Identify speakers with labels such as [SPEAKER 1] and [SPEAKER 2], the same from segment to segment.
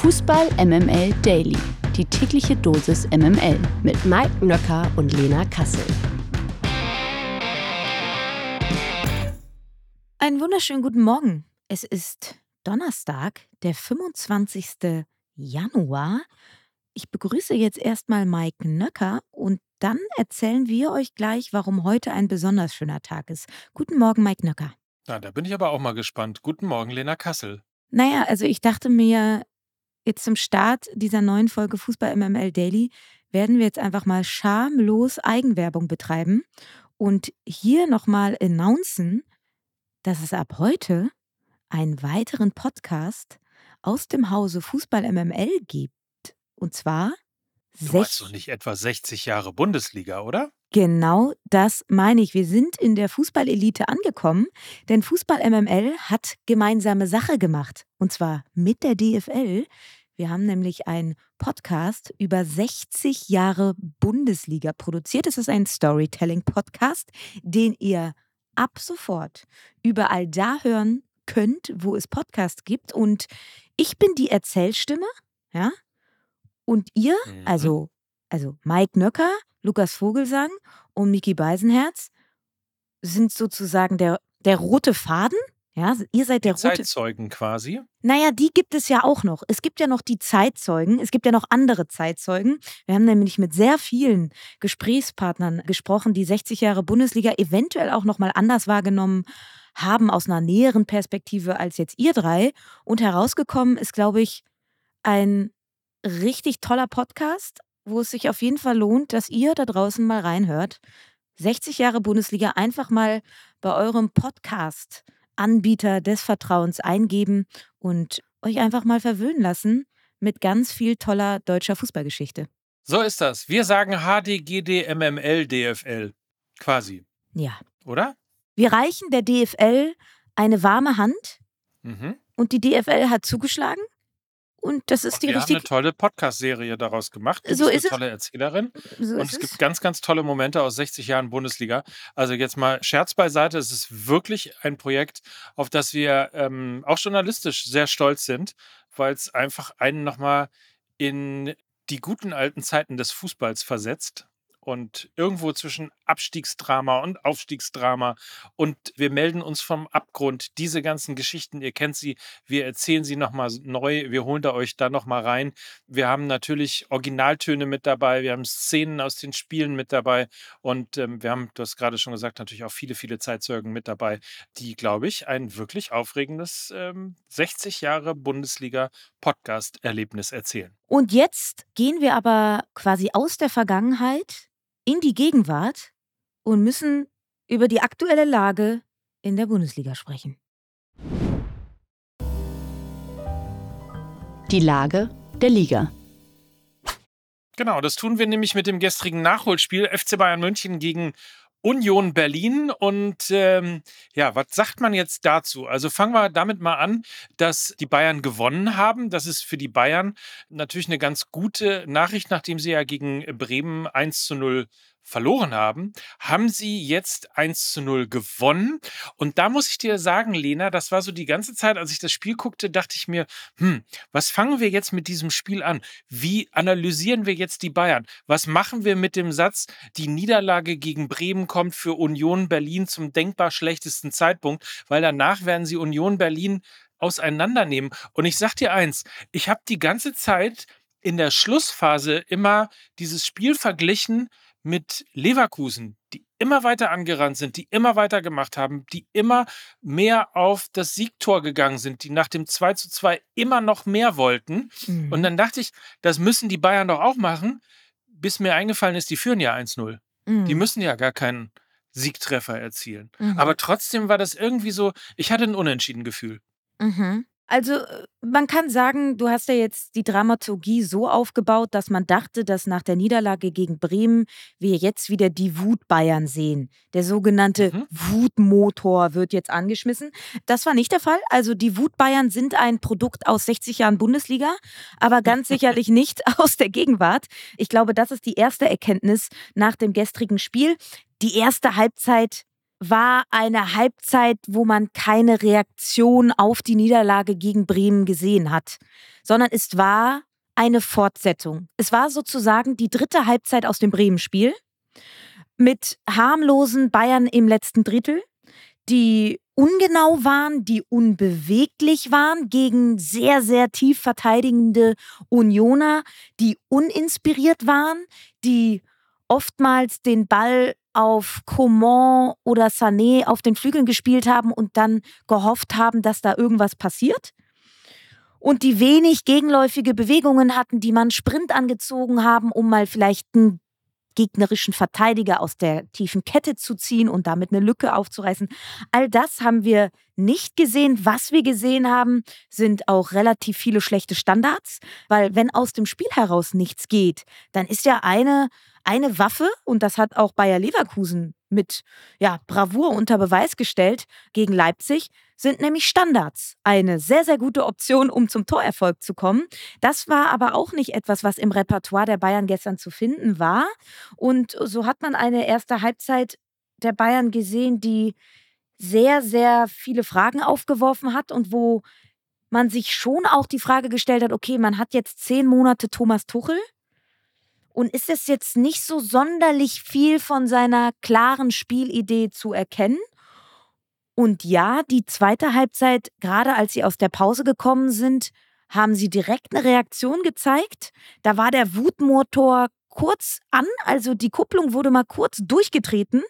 [SPEAKER 1] Fußball MML Daily. Die tägliche Dosis MML mit Mike Nöcker und Lena Kassel.
[SPEAKER 2] Einen wunderschönen guten Morgen. Es ist Donnerstag, der 25. Januar. Ich begrüße jetzt erstmal Mike Nöcker und dann erzählen wir euch gleich, warum heute ein besonders schöner Tag ist. Guten Morgen, Mike Nöcker.
[SPEAKER 3] Na, da bin ich aber auch mal gespannt. Guten Morgen, Lena Kassel.
[SPEAKER 2] Naja, also ich dachte mir, jetzt zum Start dieser neuen Folge Fußball MML Daily werden wir jetzt einfach mal schamlos Eigenwerbung betreiben und hier nochmal announcen, dass es ab heute einen weiteren Podcast aus dem Hause Fußball MML gibt. Und zwar
[SPEAKER 3] Du meinst doch nicht etwa 60 Jahre Bundesliga, oder?
[SPEAKER 2] Genau das meine ich. Wir sind in der Fußballelite angekommen, denn Fußball MML hat gemeinsame Sache gemacht. Und zwar mit der DFL. Wir haben nämlich einen Podcast über 60 Jahre Bundesliga produziert. Es ist ein Storytelling-Podcast, den ihr ab sofort überall da hören könnt, wo es Podcasts gibt. Und ich bin die Erzählstimme, ja. Und ihr,
[SPEAKER 3] Mhm.
[SPEAKER 2] also, also Mike Nöcker, Lukas Vogelsang und Miki Beisenherz, sind sozusagen der, der rote Faden. Ja, ihr seid der
[SPEAKER 3] Die
[SPEAKER 2] rote.
[SPEAKER 3] Zeitzeugen quasi.
[SPEAKER 2] Naja, die gibt es ja auch noch. Es gibt ja noch die Zeitzeugen. Es gibt ja noch andere Zeitzeugen. Wir haben nämlich mit sehr vielen Gesprächspartnern gesprochen, die 60 Jahre Bundesliga eventuell auch nochmal anders wahrgenommen haben, aus einer näheren Perspektive als jetzt ihr drei. Und herausgekommen ist, glaube ich, ein richtig toller Podcast, wo es sich auf jeden Fall lohnt, dass ihr da draußen mal reinhört. 60 Jahre Bundesliga einfach mal bei eurem Podcast-Anbieter des Vertrauens eingeben und euch einfach mal verwöhnen lassen mit ganz viel toller deutscher Fußballgeschichte.
[SPEAKER 3] So ist das. Wir sagen HDGD MML DFL. Quasi,
[SPEAKER 2] Ja.
[SPEAKER 3] oder?
[SPEAKER 2] Wir reichen der DFL eine warme Hand
[SPEAKER 3] Mhm.
[SPEAKER 2] und die DFL hat zugeschlagen. Und das ist
[SPEAKER 3] Und
[SPEAKER 2] die
[SPEAKER 3] wir haben eine
[SPEAKER 2] richtige.
[SPEAKER 3] tolle Podcast-Serie daraus gemacht. Du
[SPEAKER 2] So ist es.
[SPEAKER 3] eine tolle Erzählerin.
[SPEAKER 2] So
[SPEAKER 3] Und es gibt
[SPEAKER 2] es.
[SPEAKER 3] ganz, ganz tolle Momente aus 60 Jahren Bundesliga. Also jetzt mal Scherz beiseite. Es ist wirklich ein Projekt, auf das wir ähm, auch journalistisch sehr stolz sind, weil es einfach einen nochmal in die guten alten Zeiten des Fußballs versetzt. Und irgendwo zwischen Abstiegsdrama und Aufstiegsdrama. Und wir melden uns vom Abgrund. Diese ganzen Geschichten, ihr kennt sie, wir erzählen sie nochmal neu. Wir holen da euch da nochmal rein. Wir haben natürlich Originaltöne mit dabei, wir haben Szenen aus den Spielen mit dabei und ähm, wir haben, du hast gerade schon gesagt, natürlich auch viele, viele Zeitzeugen mit dabei, die, glaube ich, ein wirklich aufregendes ähm, 60 Jahre Bundesliga-Podcast-Erlebnis erzählen.
[SPEAKER 2] Und jetzt gehen wir aber quasi aus der Vergangenheit in die Gegenwart und müssen über die aktuelle Lage in der Bundesliga sprechen.
[SPEAKER 1] Die Lage der Liga.
[SPEAKER 3] Genau, das tun wir nämlich mit dem gestrigen Nachholspiel FC Bayern München gegen Union Berlin. Und ähm, ja, was sagt man jetzt dazu? Also fangen wir damit mal an, dass die Bayern gewonnen haben. Das ist für die Bayern natürlich eine ganz gute Nachricht, nachdem sie ja gegen Bremen 1 zu 0 verloren haben, haben sie jetzt 1 zu 0 gewonnen. Und da muss ich dir sagen, Lena, das war so die ganze Zeit, als ich das Spiel guckte, dachte ich mir, hm, was fangen wir jetzt mit diesem Spiel an? Wie analysieren wir jetzt die Bayern? Was machen wir mit dem Satz, die Niederlage gegen Bremen kommt für Union Berlin zum denkbar schlechtesten Zeitpunkt, weil danach werden sie Union Berlin auseinandernehmen. Und ich sag dir eins, ich habe die ganze Zeit in der Schlussphase immer dieses Spiel verglichen mit Leverkusen, die immer weiter angerannt sind, die immer weiter gemacht haben, die immer mehr auf das Siegtor gegangen sind, die nach dem 2 zu 2 immer noch mehr wollten.
[SPEAKER 2] Mhm.
[SPEAKER 3] Und dann dachte ich, das müssen die Bayern doch auch machen, bis mir eingefallen ist, die führen ja 1-0.
[SPEAKER 2] Mhm.
[SPEAKER 3] Die müssen ja gar keinen Siegtreffer erzielen.
[SPEAKER 2] Mhm.
[SPEAKER 3] Aber trotzdem war das irgendwie so, ich hatte ein Unentschieden-Gefühl.
[SPEAKER 2] Mhm. Also äh, man kann sagen, du hast ja jetzt die Dramaturgie so aufgebaut, dass man dachte, dass nach der Niederlage gegen Bremen wir jetzt wieder die Wut Bayern sehen. Der sogenannte
[SPEAKER 3] Mhm.
[SPEAKER 2] Wutmotor wird jetzt angeschmissen. Das war nicht der Fall. Also die Wut Bayern sind ein Produkt aus 60 Jahren Bundesliga, aber ganz sicherlich nicht aus der Gegenwart. Ich glaube, das ist die erste Erkenntnis nach dem gestrigen Spiel. Die erste Halbzeit war eine Halbzeit, wo man keine Reaktion auf die Niederlage gegen Bremen gesehen hat, sondern es war eine Fortsetzung. Es war sozusagen die dritte Halbzeit aus dem Bremen-Spiel mit harmlosen Bayern im letzten Drittel, die ungenau waren, die unbeweglich waren gegen sehr, sehr tief verteidigende Unioner, die uninspiriert waren, die oftmals den Ball auf Coman oder Sané auf den Flügeln gespielt haben und dann gehofft haben, dass da irgendwas passiert. Und die wenig gegenläufige Bewegungen hatten, die man Sprint angezogen haben, um mal vielleicht einen gegnerischen Verteidiger aus der tiefen Kette zu ziehen und damit eine Lücke aufzureißen. All das haben wir nicht gesehen. Was wir gesehen haben, sind auch relativ viele schlechte Standards, weil wenn aus dem Spiel heraus nichts geht, dann ist ja eine eine Waffe, und das hat auch Bayer Leverkusen mit ja, Bravour unter Beweis gestellt gegen Leipzig, sind nämlich Standards. Eine sehr, sehr gute Option, um zum Torerfolg zu kommen. Das war aber auch nicht etwas, was im Repertoire der Bayern gestern zu finden war. Und so hat man eine erste Halbzeit der Bayern gesehen, die sehr, sehr viele Fragen aufgeworfen hat und wo man sich schon auch die Frage gestellt hat, okay, man hat jetzt zehn Monate Thomas Tuchel und ist es jetzt nicht so sonderlich viel von seiner klaren Spielidee zu erkennen? Und ja, die zweite Halbzeit, gerade als sie aus der Pause gekommen sind, haben sie direkt eine Reaktion gezeigt. Da war der Wutmotor kurz an, also die Kupplung wurde mal kurz durchgetreten.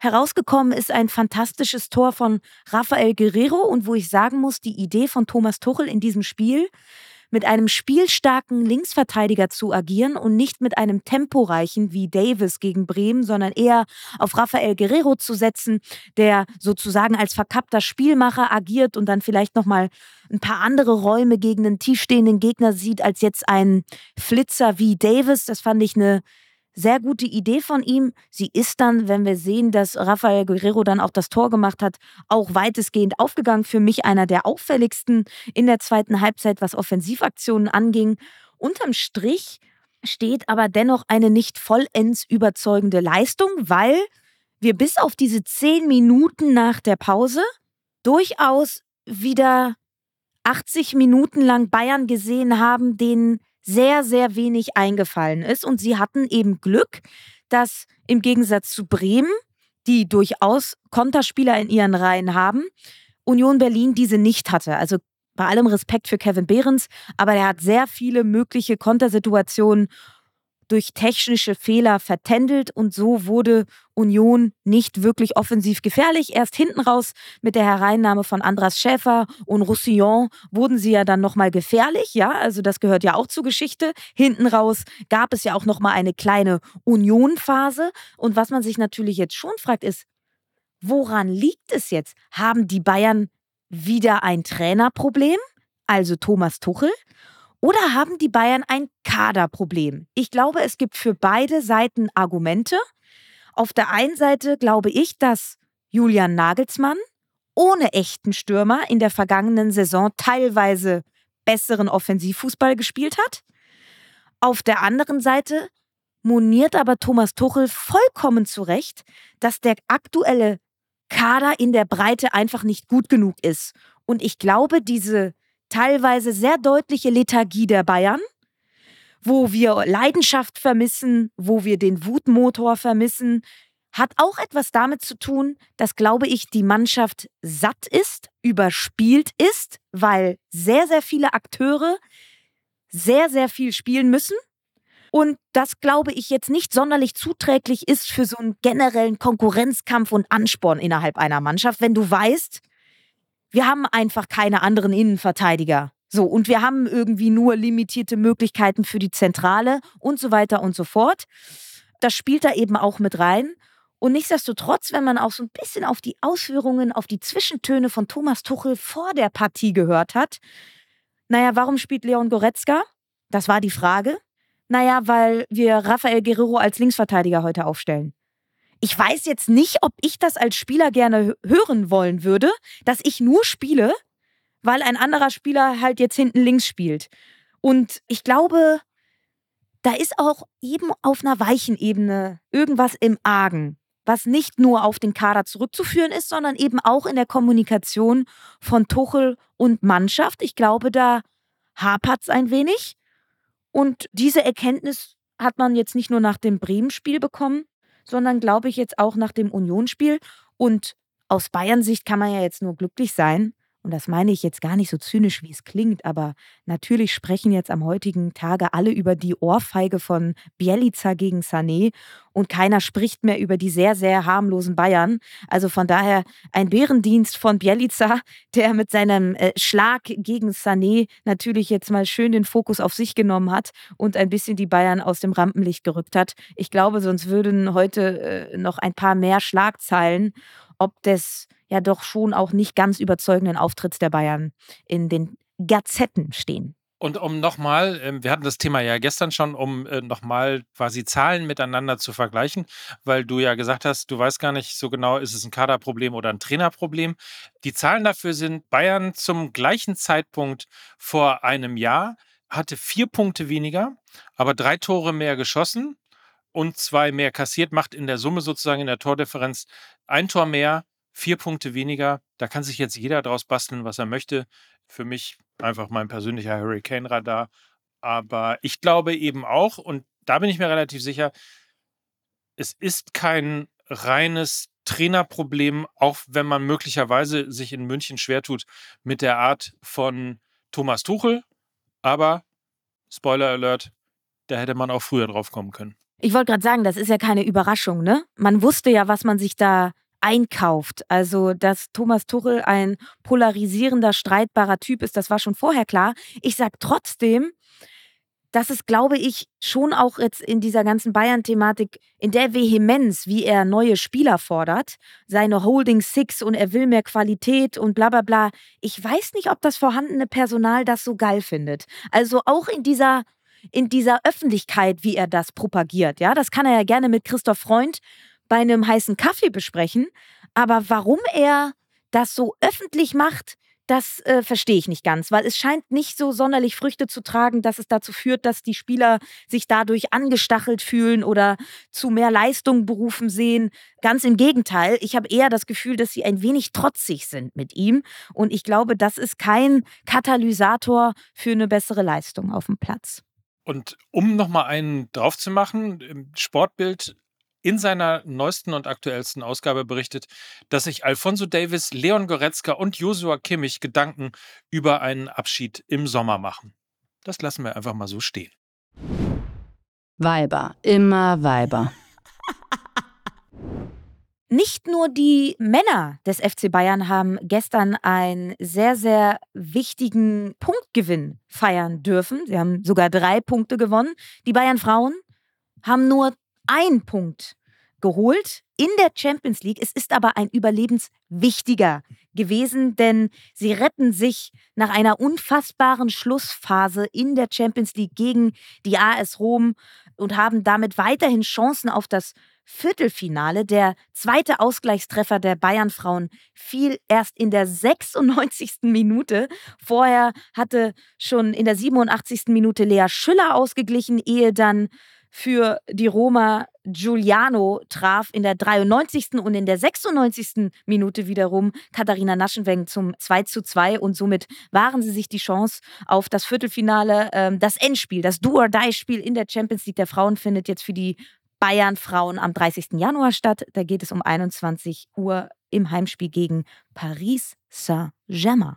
[SPEAKER 2] Herausgekommen ist ein fantastisches Tor von Rafael Guerrero und wo ich sagen muss, die Idee von Thomas Tuchel in diesem Spiel, mit einem spielstarken Linksverteidiger zu agieren und nicht mit einem temporeichen wie Davis gegen Bremen, sondern eher auf Rafael Guerrero zu setzen, der sozusagen als verkappter Spielmacher agiert und dann vielleicht noch mal ein paar andere Räume gegen einen tiefstehenden Gegner sieht als jetzt ein Flitzer wie Davis. Das fand ich eine sehr gute Idee von ihm. Sie ist dann, wenn wir sehen, dass Rafael Guerrero dann auch das Tor gemacht hat, auch weitestgehend aufgegangen. Für mich einer der auffälligsten in der zweiten Halbzeit, was Offensivaktionen anging. Unterm Strich steht aber dennoch eine nicht vollends überzeugende Leistung, weil wir bis auf diese zehn Minuten nach der Pause durchaus wieder 80 Minuten lang Bayern gesehen haben, denen sehr, sehr wenig eingefallen ist. Und sie hatten eben Glück, dass im Gegensatz zu Bremen, die durchaus Konterspieler in ihren Reihen haben, Union Berlin diese nicht hatte. Also bei allem Respekt für Kevin Behrens, aber er hat sehr viele mögliche Kontersituationen durch technische Fehler vertändelt und so wurde Union nicht wirklich offensiv gefährlich. Erst hinten raus mit der Hereinnahme von Andras Schäfer und Roussillon wurden sie ja dann nochmal gefährlich, ja, also das gehört ja auch zur Geschichte. Hinten raus gab es ja auch nochmal eine kleine Union-Phase und was man sich natürlich jetzt schon fragt ist, woran liegt es jetzt? Haben die Bayern wieder ein Trainerproblem? Also Thomas Tuchel? Oder haben die Bayern ein Kaderproblem? Ich glaube, es gibt für beide Seiten Argumente. Auf der einen Seite glaube ich, dass Julian Nagelsmann ohne echten Stürmer in der vergangenen Saison teilweise besseren Offensivfußball gespielt hat. Auf der anderen Seite moniert aber Thomas Tuchel vollkommen zu Recht, dass der aktuelle Kader in der Breite einfach nicht gut genug ist. Und ich glaube, diese teilweise sehr deutliche Lethargie der Bayern, wo wir Leidenschaft vermissen, wo wir den Wutmotor vermissen, hat auch etwas damit zu tun, dass, glaube ich, die Mannschaft satt ist, überspielt ist, weil sehr, sehr viele Akteure sehr, sehr viel spielen müssen. Und das, glaube ich, jetzt nicht sonderlich zuträglich ist für so einen generellen Konkurrenzkampf und Ansporn innerhalb einer Mannschaft, wenn du weißt, wir haben einfach keine anderen Innenverteidiger. So, und wir haben irgendwie nur limitierte Möglichkeiten für die Zentrale und so weiter und so fort. Das spielt da eben auch mit rein. Und nichtsdestotrotz, wenn man auch so ein bisschen auf die Ausführungen, auf die Zwischentöne von Thomas Tuchel vor der Partie gehört hat, naja, warum spielt Leon Goretzka? Das war die Frage. Naja, weil wir Rafael Guerrero als Linksverteidiger heute aufstellen. Ich weiß jetzt nicht, ob ich das als Spieler gerne hören wollen würde, dass ich nur spiele, weil ein anderer Spieler halt jetzt hinten links spielt. Und ich glaube, da ist auch eben auf einer weichen Ebene irgendwas im Argen. was nicht nur auf den Kader zurückzuführen ist, sondern eben auch in der Kommunikation von Tuchel und Mannschaft. Ich glaube, da hapert es ein wenig. Und diese Erkenntnis hat man jetzt nicht nur nach dem Bremen-Spiel bekommen, sondern glaube ich jetzt auch nach dem Unionsspiel. Und aus Bayern-Sicht kann man ja jetzt nur glücklich sein, und das meine ich jetzt gar nicht so zynisch, wie es klingt, aber natürlich sprechen jetzt am heutigen Tage alle über die Ohrfeige von Bielica gegen Sané und keiner spricht mehr über die sehr, sehr harmlosen Bayern. Also von daher ein Bärendienst von Bielica, der mit seinem äh, Schlag gegen Sané natürlich jetzt mal schön den Fokus auf sich genommen hat und ein bisschen die Bayern aus dem Rampenlicht gerückt hat. Ich glaube, sonst würden heute äh, noch ein paar mehr Schlagzeilen ob des ja doch schon auch nicht ganz überzeugenden Auftritts der Bayern in den Gazetten stehen.
[SPEAKER 3] Und um nochmal, ähm, wir hatten das Thema ja gestern schon, um äh, nochmal quasi Zahlen miteinander zu vergleichen, weil du ja gesagt hast, du weißt gar nicht so genau, ist es ein Kaderproblem oder ein Trainerproblem. Die Zahlen dafür sind, Bayern zum gleichen Zeitpunkt vor einem Jahr hatte vier Punkte weniger, aber drei Tore mehr geschossen und zwei mehr kassiert, macht in der Summe sozusagen in der Tordifferenz ein Tor mehr, vier Punkte weniger. Da kann sich jetzt jeder draus basteln, was er möchte. Für mich einfach mein persönlicher Hurricane-Radar. Aber ich glaube eben auch, und da bin ich mir relativ sicher, es ist kein reines Trainerproblem, auch wenn man möglicherweise sich in München schwer tut mit der Art von Thomas Tuchel. Aber, Spoiler Alert, da hätte man auch früher drauf kommen können.
[SPEAKER 2] Ich wollte gerade sagen, das ist ja keine Überraschung, ne? Man wusste ja, was man sich da einkauft. Also, dass Thomas Tuchel ein polarisierender, streitbarer Typ ist, das war schon vorher klar. Ich sage trotzdem, dass es, glaube ich, schon auch jetzt in dieser ganzen Bayern-Thematik, in der Vehemenz, wie er neue Spieler fordert, seine Holding Six und er will mehr Qualität und bla bla bla. Ich weiß nicht, ob das vorhandene Personal das so geil findet. Also auch in dieser in dieser Öffentlichkeit, wie er das propagiert. Ja, das kann er ja gerne mit Christoph Freund bei einem heißen Kaffee besprechen. Aber warum er das so öffentlich macht, das äh, verstehe ich nicht ganz, weil es scheint nicht so sonderlich Früchte zu tragen, dass es dazu führt, dass die Spieler sich dadurch angestachelt fühlen oder zu mehr Leistung berufen sehen. Ganz im Gegenteil, ich habe eher das Gefühl, dass sie ein wenig trotzig sind mit ihm und ich glaube, das ist kein Katalysator für eine bessere Leistung auf dem Platz.
[SPEAKER 3] Und um nochmal einen drauf zu machen, im Sportbild in seiner neuesten und aktuellsten Ausgabe berichtet, dass sich Alfonso Davis, Leon Goretzka und Joshua Kimmich Gedanken über einen Abschied im Sommer machen. Das lassen wir einfach mal so stehen.
[SPEAKER 1] Weiber, immer Weiber.
[SPEAKER 2] Nicht nur die Männer des FC Bayern haben gestern einen sehr, sehr wichtigen Punktgewinn feiern dürfen. Sie haben sogar drei Punkte gewonnen. Die Bayern Frauen haben nur einen Punkt geholt in der Champions League. Es ist aber ein überlebenswichtiger gewesen, denn sie retten sich nach einer unfassbaren Schlussphase in der Champions League gegen die AS Rom und haben damit weiterhin Chancen auf das Viertelfinale. Der zweite Ausgleichstreffer der Bayern-Frauen fiel erst in der 96. Minute. Vorher hatte schon in der 87. Minute Lea Schüller ausgeglichen, ehe dann für die Roma Giuliano traf in der 93. und in der 96. Minute wiederum Katharina Naschenweng zum 2 zu 2 und somit waren sie sich die Chance auf das Viertelfinale. Ähm, das Endspiel, das Do-or-Die-Spiel in der Champions League der Frauen findet jetzt für die Bayern Frauen am 30. Januar statt. Da geht es um 21 Uhr im Heimspiel gegen Paris Saint-Germain.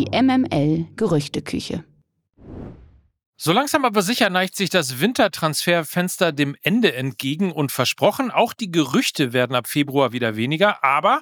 [SPEAKER 1] Die MML Gerüchteküche.
[SPEAKER 3] So langsam aber sicher neigt sich das Wintertransferfenster dem Ende entgegen und versprochen, auch die Gerüchte werden ab Februar wieder weniger, aber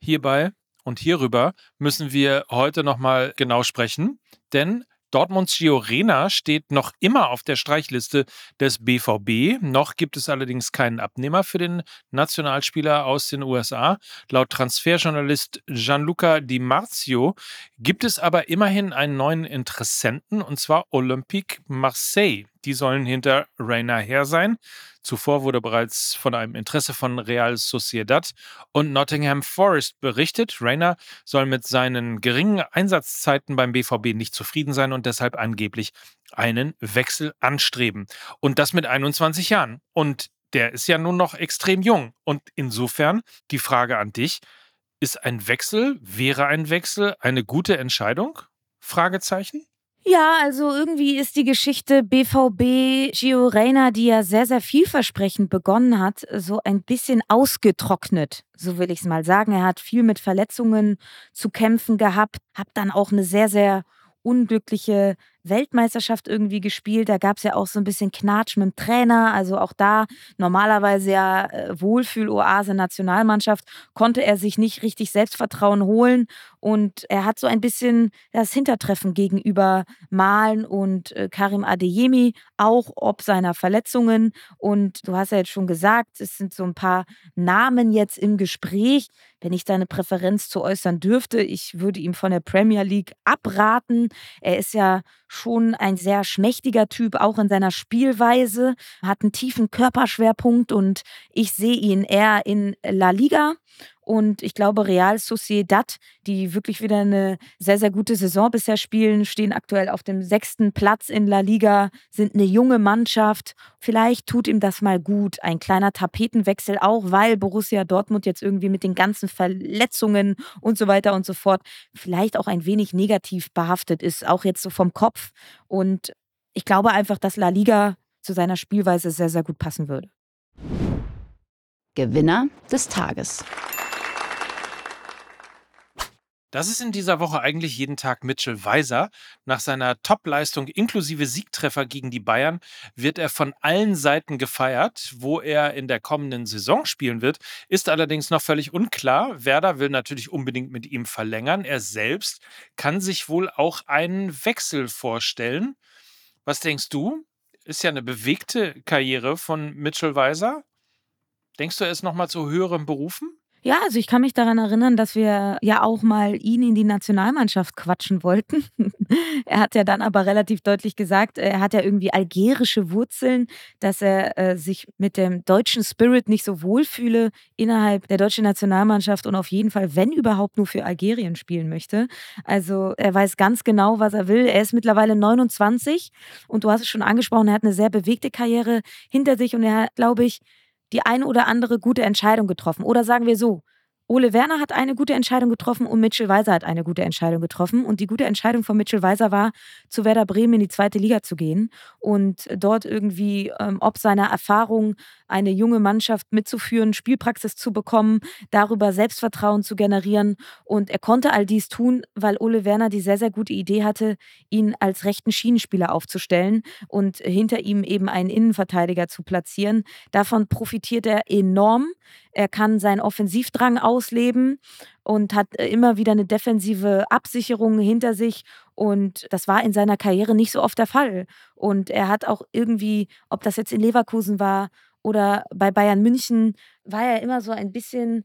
[SPEAKER 3] hierbei und hierüber müssen wir heute nochmal genau sprechen, denn Dortmunds Gio Reyna steht noch immer auf der Streichliste des BVB. Noch gibt es allerdings keinen Abnehmer für den Nationalspieler aus den USA. Laut Transferjournalist Gianluca Di Marzio gibt es aber immerhin einen neuen Interessenten, und zwar Olympique Marseille. Die sollen hinter Reyna her sein. Zuvor wurde bereits von einem Interesse von Real Sociedad und Nottingham Forest berichtet. Rayner soll mit seinen geringen Einsatzzeiten beim BVB nicht zufrieden sein und deshalb angeblich einen Wechsel anstreben. Und das mit 21 Jahren. Und der ist ja nun noch extrem jung. Und insofern die Frage an dich, ist ein Wechsel, wäre ein Wechsel eine gute Entscheidung? Fragezeichen?
[SPEAKER 2] Ja, also irgendwie ist die Geschichte BVB Gio Reyna, die ja sehr, sehr vielversprechend begonnen hat, so ein bisschen ausgetrocknet, so will ich es mal sagen. Er hat viel mit Verletzungen zu kämpfen gehabt, hat dann auch eine sehr, sehr unglückliche Weltmeisterschaft irgendwie gespielt. Da gab es ja auch so ein bisschen Knatsch mit dem Trainer. Also auch da normalerweise ja äh, Wohlfühl-Oase Nationalmannschaft, konnte er sich nicht richtig Selbstvertrauen holen. Und er hat so ein bisschen das Hintertreffen gegenüber Malen und äh, Karim Adeyemi, auch ob seiner Verletzungen. Und du hast ja jetzt schon gesagt, es sind so ein paar Namen jetzt im Gespräch. Wenn ich da eine Präferenz zu äußern dürfte, ich würde ihm von der Premier League abraten. Er ist ja schon ein sehr schmächtiger Typ, auch in seiner Spielweise, hat einen tiefen Körperschwerpunkt und ich sehe ihn eher in La Liga. Und ich glaube, Real Sociedad, die wirklich wieder eine sehr, sehr gute Saison bisher spielen, stehen aktuell auf dem sechsten Platz in La Liga, sind eine junge Mannschaft. Vielleicht tut ihm das mal gut. Ein kleiner Tapetenwechsel auch, weil Borussia Dortmund jetzt irgendwie mit den ganzen Verletzungen und so weiter und so fort vielleicht auch ein wenig negativ behaftet ist, auch jetzt so vom Kopf. Und ich glaube einfach, dass La Liga zu seiner Spielweise sehr, sehr gut passen würde.
[SPEAKER 1] Gewinner des Tages.
[SPEAKER 3] Das ist in dieser Woche eigentlich jeden Tag Mitchell Weiser. Nach seiner Topleistung inklusive Siegtreffer gegen die Bayern wird er von allen Seiten gefeiert. Wo er in der kommenden Saison spielen wird, ist allerdings noch völlig unklar. Werder will natürlich unbedingt mit ihm verlängern. Er selbst kann sich wohl auch einen Wechsel vorstellen. Was denkst du? Ist ja eine bewegte Karriere von Mitchell Weiser. Denkst du, er ist nochmal zu höherem berufen?
[SPEAKER 2] Ja, also ich kann mich daran erinnern, dass wir ja auch mal ihn in die Nationalmannschaft quatschen wollten. er hat ja dann aber relativ deutlich gesagt, er hat ja irgendwie algerische Wurzeln, dass er äh, sich mit dem deutschen Spirit nicht so wohlfühle innerhalb der deutschen Nationalmannschaft und auf jeden Fall, wenn überhaupt, nur für Algerien spielen möchte. Also er weiß ganz genau, was er will. Er ist mittlerweile 29 und du hast es schon angesprochen, er hat eine sehr bewegte Karriere hinter sich und er hat, glaube ich, die eine oder andere gute Entscheidung getroffen. Oder sagen wir so, Ole Werner hat eine gute Entscheidung getroffen und Mitchell Weiser hat eine gute Entscheidung getroffen. Und die gute Entscheidung von Mitchell Weiser war, zu Werder Bremen in die zweite Liga zu gehen und dort irgendwie, ähm, ob seiner Erfahrung, eine junge Mannschaft mitzuführen, Spielpraxis zu bekommen, darüber Selbstvertrauen zu generieren. Und er konnte all dies tun, weil Ole Werner die sehr, sehr gute Idee hatte, ihn als rechten Schienenspieler aufzustellen und hinter ihm eben einen Innenverteidiger zu platzieren. Davon profitiert er enorm. Er kann seinen Offensivdrang ausleben und hat äh, immer wieder eine defensive Absicherung hinter sich. Und das war in seiner Karriere nicht so oft der Fall. Und er hat auch irgendwie, ob das jetzt in Leverkusen war oder bei Bayern München, war er immer so ein bisschen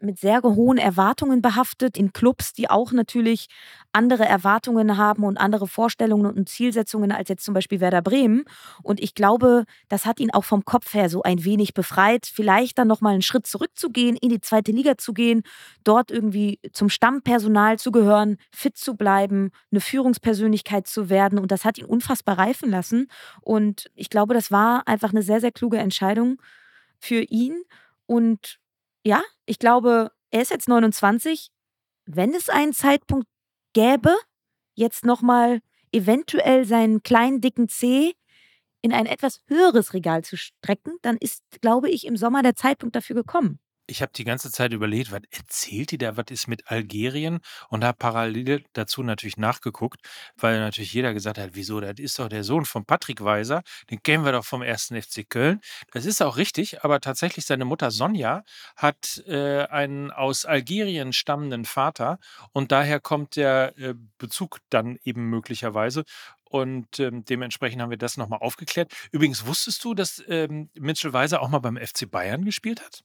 [SPEAKER 2] mit sehr hohen Erwartungen behaftet in Clubs, die auch natürlich andere Erwartungen haben und andere Vorstellungen und Zielsetzungen als jetzt zum Beispiel Werder Bremen. Und ich glaube, das hat ihn auch vom Kopf her so ein wenig befreit, vielleicht dann nochmal einen Schritt zurückzugehen, in die zweite Liga zu gehen, dort irgendwie zum Stammpersonal zu gehören, fit zu bleiben, eine Führungspersönlichkeit zu werden. Und das hat ihn unfassbar reifen lassen. Und ich glaube, das war einfach eine sehr, sehr kluge Entscheidung für ihn. Und ja, ich glaube, er ist jetzt 29. Wenn es einen Zeitpunkt gäbe, jetzt nochmal eventuell seinen kleinen dicken C in ein etwas höheres Regal zu strecken, dann ist, glaube ich, im Sommer der Zeitpunkt dafür gekommen.
[SPEAKER 3] Ich habe die ganze Zeit überlegt, was erzählt die da, was ist mit Algerien? Und habe parallel dazu natürlich nachgeguckt, weil natürlich jeder gesagt hat, wieso, das ist doch der Sohn von Patrick Weiser, den kennen wir doch vom ersten FC Köln. Das ist auch richtig, aber tatsächlich seine Mutter Sonja hat äh, einen aus Algerien stammenden Vater und daher kommt der äh, Bezug dann eben möglicherweise. Und ähm, dementsprechend haben wir das nochmal aufgeklärt. Übrigens, wusstest du, dass ähm, Mitchell Weiser auch mal beim FC Bayern gespielt hat?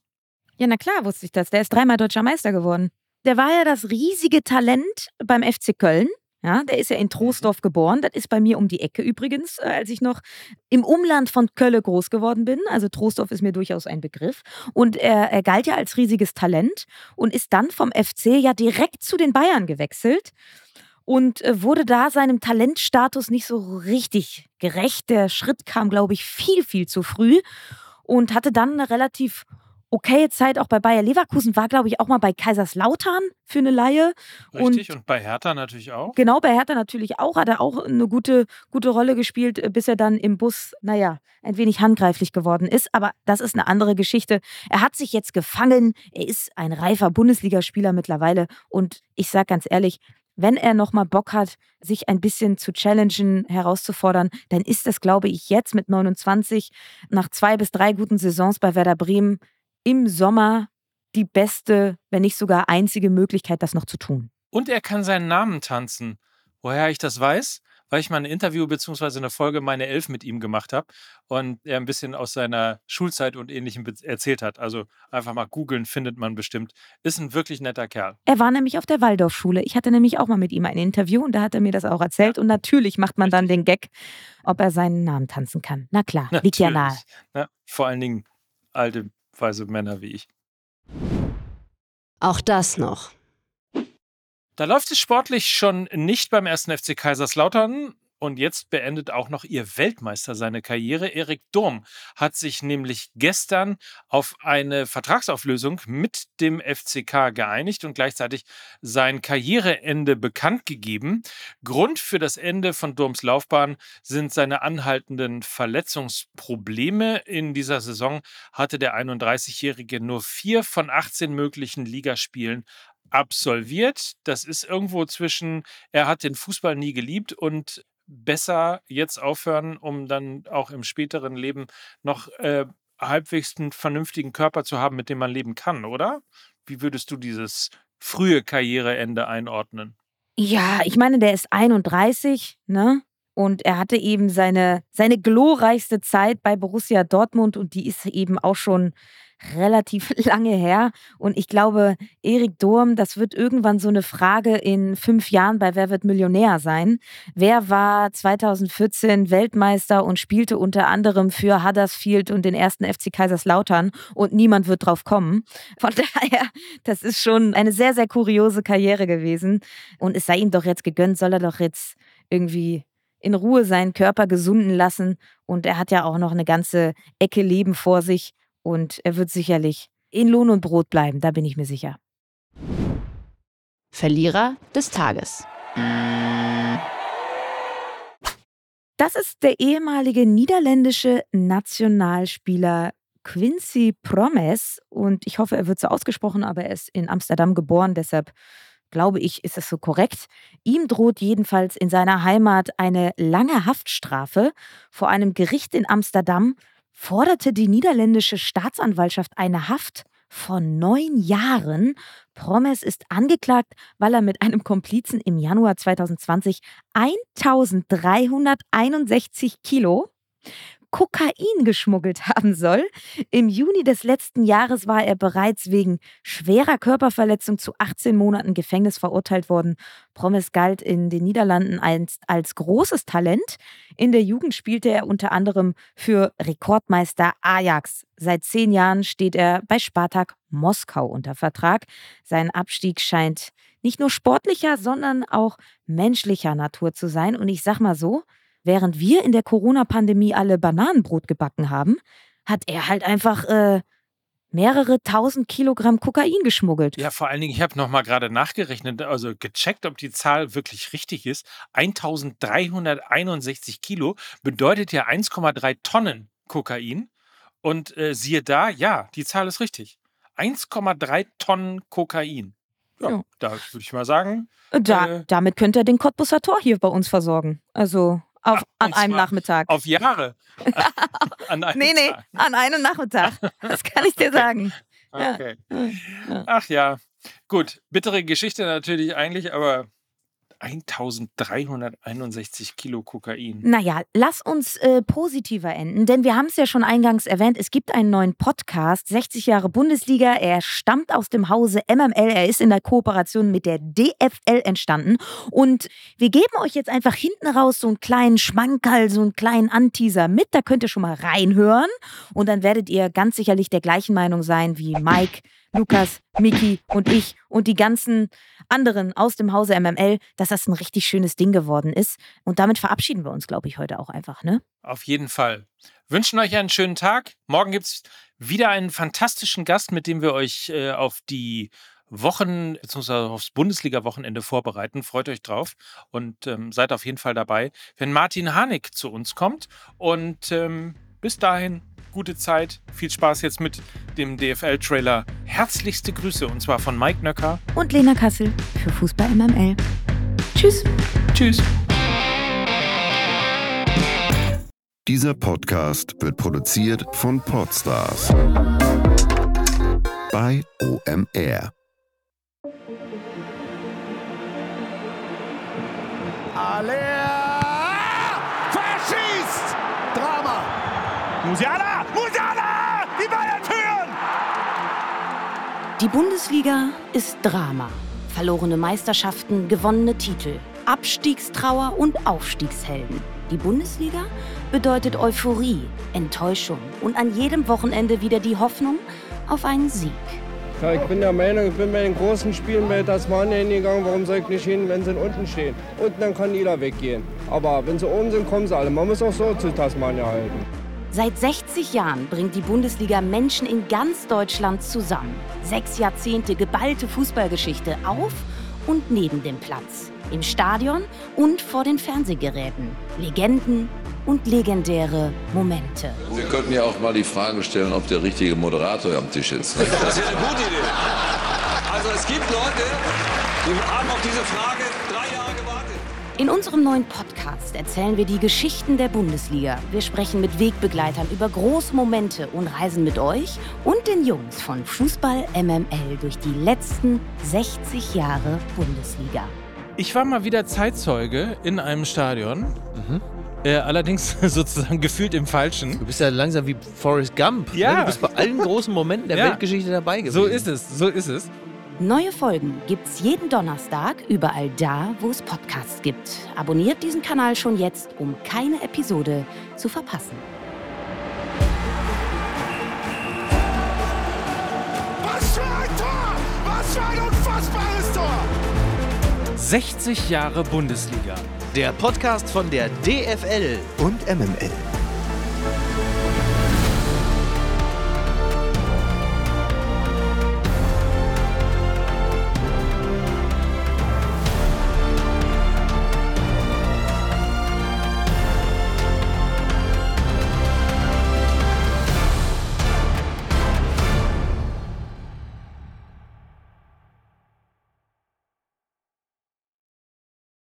[SPEAKER 2] Ja, na klar wusste ich das. Der ist dreimal deutscher Meister geworden. Der war ja das riesige Talent beim FC Köln. Ja, der ist ja in. Troisdorf geboren. Das ist bei mir um die Ecke übrigens, äh, als ich noch im Umland von Kölle groß geworden bin. Also Troisdorf ist mir durchaus ein Begriff. Und er, er galt ja als riesiges Talent und ist dann vom FC ja direkt zu den Bayern gewechselt und äh, wurde da seinem Talentstatus nicht so richtig gerecht. Der Schritt kam, glaube ich, viel, viel zu früh und hatte dann eine relativ okaye Zeit auch bei Bayer Leverkusen, war, glaube ich, auch mal bei Kaiserslautern für eine Laie.
[SPEAKER 3] Richtig, und, und, bei Hertha natürlich auch.
[SPEAKER 2] Genau, bei Hertha natürlich auch. Hat er auch eine gute, gute Rolle gespielt, äh, bis er dann im Bus, naja, ein wenig handgreiflich geworden ist. Aber das ist eine andere Geschichte. Er hat sich jetzt gefangen. Er ist ein reifer Bundesligaspieler mittlerweile. Und ich sage ganz ehrlich, wenn er nochmal Bock hat, sich ein bisschen zu challengen, herauszufordern, dann ist das, glaube ich, jetzt mit 29 nach zwei bis drei guten Saisons bei Werder Bremen im Sommer die beste, wenn nicht sogar einzige Möglichkeit, das noch zu tun.
[SPEAKER 3] Und er kann seinen Namen tanzen. Woher ich das weiß? Weil ich mal ein Interview bzw. eine Folge Meine Elf mit ihm gemacht habe und er ein bisschen aus seiner Schulzeit und Ähnlichem erzählt hat. Also einfach mal googeln, findet man bestimmt. Ist ein wirklich netter Kerl.
[SPEAKER 2] Er war nämlich auf der Waldorfschule. Ich hatte nämlich auch mal mit ihm ein Interview und da hat er mir das auch erzählt. Und natürlich macht man dann den Gag, ob er seinen Namen tanzen kann. Na klar, natürlich. liegt ja nahe.
[SPEAKER 3] Ja, vor allen Dingen alte weise Männer wie ich.
[SPEAKER 1] Auch das noch.
[SPEAKER 3] Da läuft es sportlich schon nicht beim ersten FC Kaiserslautern. Und jetzt beendet auch noch ihr Weltmeister seine Karriere. Erik Durm hat sich nämlich gestern auf eine Vertragsauflösung mit dem FCK geeinigt und gleichzeitig sein Karriereende bekannt gegeben. Grund für das Ende von Durms Laufbahn sind seine anhaltenden Verletzungsprobleme. In dieser Saison hatte der 31-Jährige nur vier von 18 möglichen Ligaspielen absolviert. Das ist irgendwo zwischen, er hat den Fußball nie geliebt und besser jetzt aufhören, um dann auch im späteren Leben noch äh, halbwegs einen vernünftigen Körper zu haben, mit dem man leben kann, oder? Wie würdest du dieses frühe Karriereende einordnen?
[SPEAKER 2] Ja, ich meine, der ist 31, ne? Und er hatte eben seine, seine glorreichste Zeit bei Borussia Dortmund und die ist eben auch schon relativ lange her. Und ich glaube, Erik Durm, das wird irgendwann so eine Frage in fünf Jahren bei Wer wird Millionär sein. Wer war 2014 Weltmeister und spielte unter anderem für Huddersfield und den ersten FC Kaiserslautern und niemand wird drauf kommen. Von daher, das ist schon eine sehr, sehr kuriose Karriere gewesen. Und es sei ihm doch jetzt gegönnt, soll er doch jetzt irgendwie in Ruhe seinen Körper gesunden lassen. Und er hat ja auch noch eine ganze Ecke Leben vor sich. Und er wird sicherlich in Lohn und Brot bleiben, da bin ich mir sicher.
[SPEAKER 1] Verlierer des Tages.
[SPEAKER 2] Das ist der ehemalige niederländische Nationalspieler Quincy Promes. Und ich hoffe, er wird so ausgesprochen, aber er ist in Amsterdam geboren, deshalb glaube ich, ist es so korrekt. Ihm droht jedenfalls in seiner Heimat eine lange Haftstrafe vor einem Gericht in Amsterdam forderte die niederländische Staatsanwaltschaft eine Haft von neun Jahren. Promes ist angeklagt, weil er mit einem Komplizen im Januar 2020 1361 Kilo Kokain geschmuggelt haben soll. Im Juni des letzten Jahres war er bereits wegen schwerer Körperverletzung zu 18 Monaten Gefängnis verurteilt worden. Promes galt in den Niederlanden als, als großes Talent. In der Jugend spielte er unter anderem für Rekordmeister Ajax. Seit zehn Jahren steht er bei Spartak Moskau unter Vertrag. Sein Abstieg scheint nicht nur sportlicher, sondern auch menschlicher Natur zu sein. Und ich sag mal so, während wir in der Corona-Pandemie alle Bananenbrot gebacken haben, hat er halt einfach äh, mehrere tausend Kilogramm Kokain geschmuggelt.
[SPEAKER 3] Ja, vor allen Dingen, ich habe nochmal gerade nachgerechnet, also gecheckt, ob die Zahl wirklich richtig ist. 1361 Kilo bedeutet ja 1,3 Tonnen Kokain. Und äh, siehe da, ja, die Zahl ist richtig. 1,3 Tonnen Kokain. Ja, ja. da würde ich mal sagen.
[SPEAKER 2] Da, äh, damit könnte er den Cottbusser Tor hier bei uns versorgen. Also auf, an einem Nachmittag.
[SPEAKER 3] Auf Jahre.
[SPEAKER 2] an einem nee, nee, Tag. an einem Nachmittag. Das kann ich dir sagen.
[SPEAKER 3] Okay. Ach ja. Gut, bittere Geschichte natürlich eigentlich, aber 1361 Kilo Kokain.
[SPEAKER 2] Naja, lass uns äh, positiver enden, denn wir haben es ja schon eingangs erwähnt, es gibt einen neuen Podcast, 60 Jahre Bundesliga. Er stammt aus dem Hause MML, er ist in der Kooperation mit der DFL entstanden und wir geben euch jetzt einfach hinten raus so einen kleinen Schmankerl, so einen kleinen Anteaser mit, da könnt ihr schon mal reinhören und dann werdet ihr ganz sicherlich der gleichen Meinung sein wie Mike. Lukas, Miki und ich und die ganzen anderen aus dem Hause MML, dass das ein richtig schönes Ding geworden ist. Und damit verabschieden wir uns, glaube ich, heute auch einfach, ne?
[SPEAKER 3] Auf jeden Fall. Wünschen euch einen schönen Tag. Morgen gibt es wieder einen fantastischen Gast, mit dem wir euch äh, auf die Wochen bzw. aufs Bundesliga-Wochenende vorbereiten. Freut euch drauf und ähm, seid auf jeden Fall dabei, wenn Martin Harnik zu uns kommt. Und ähm, bis dahin gute Zeit. Viel Spaß jetzt mit dem DFL-Trailer. Herzlichste Grüße und zwar von Mike Nöcker
[SPEAKER 2] und Lena Kassel für Fußball MML. Tschüss.
[SPEAKER 3] Tschüss.
[SPEAKER 4] Dieser Podcast wird produziert von Podstars bei OMR.
[SPEAKER 5] Alea! Verschießt! Drama! Musiala!
[SPEAKER 2] Die Bundesliga ist Drama. Verlorene Meisterschaften, gewonnene Titel, Abstiegstrauer und Aufstiegshelden. Die Bundesliga bedeutet Euphorie, Enttäuschung und an jedem Wochenende wieder die Hoffnung auf einen Sieg.
[SPEAKER 6] Ja, ich bin der Meinung, ich bin bei den großen Spielen bei Tasmania hingegangen. Warum soll ich nicht hin, wenn sie unten stehen? Unten dann kann jeder weggehen. Aber wenn sie oben sind, kommen sie alle. Man muss auch so zu Tasmania halten.
[SPEAKER 2] Seit 60 Jahren bringt die Bundesliga Menschen in ganz Deutschland zusammen. Sechs Jahrzehnte geballte Fußballgeschichte auf und neben dem Platz, im Stadion und vor den Fernsehgeräten. Legenden und legendäre Momente.
[SPEAKER 7] Wir könnten ja auch mal die Frage stellen, ob der richtige Moderator am Tisch ist.
[SPEAKER 8] Das ist ja eine gute Idee. Also es gibt Leute, die haben auf diese Frage.
[SPEAKER 2] In unserem neuen Podcast erzählen wir die Geschichten der Bundesliga. Wir sprechen mit Wegbegleitern über große Momente und reisen mit euch und den Jungs von Fußball MML durch die letzten 60 Jahre Bundesliga.
[SPEAKER 3] Ich war mal wieder Zeitzeuge in einem Stadion. Mhm. Äh, allerdings sozusagen gefühlt im Falschen.
[SPEAKER 9] Du bist ja langsam wie Forrest Gump.
[SPEAKER 3] Ja.
[SPEAKER 9] Ne? Du bist bei allen großen Momenten der ja. Weltgeschichte dabei gewesen.
[SPEAKER 3] So ist es, so ist es.
[SPEAKER 2] Neue Folgen gibt's jeden Donnerstag überall da, wo es Podcasts gibt. Abonniert diesen Kanal schon jetzt, um keine Episode zu verpassen.
[SPEAKER 5] Was für ein Tor! Was für ein unfassbares Tor!
[SPEAKER 3] 60 Jahre Bundesliga.
[SPEAKER 9] Der Podcast von der DFL
[SPEAKER 4] und MML.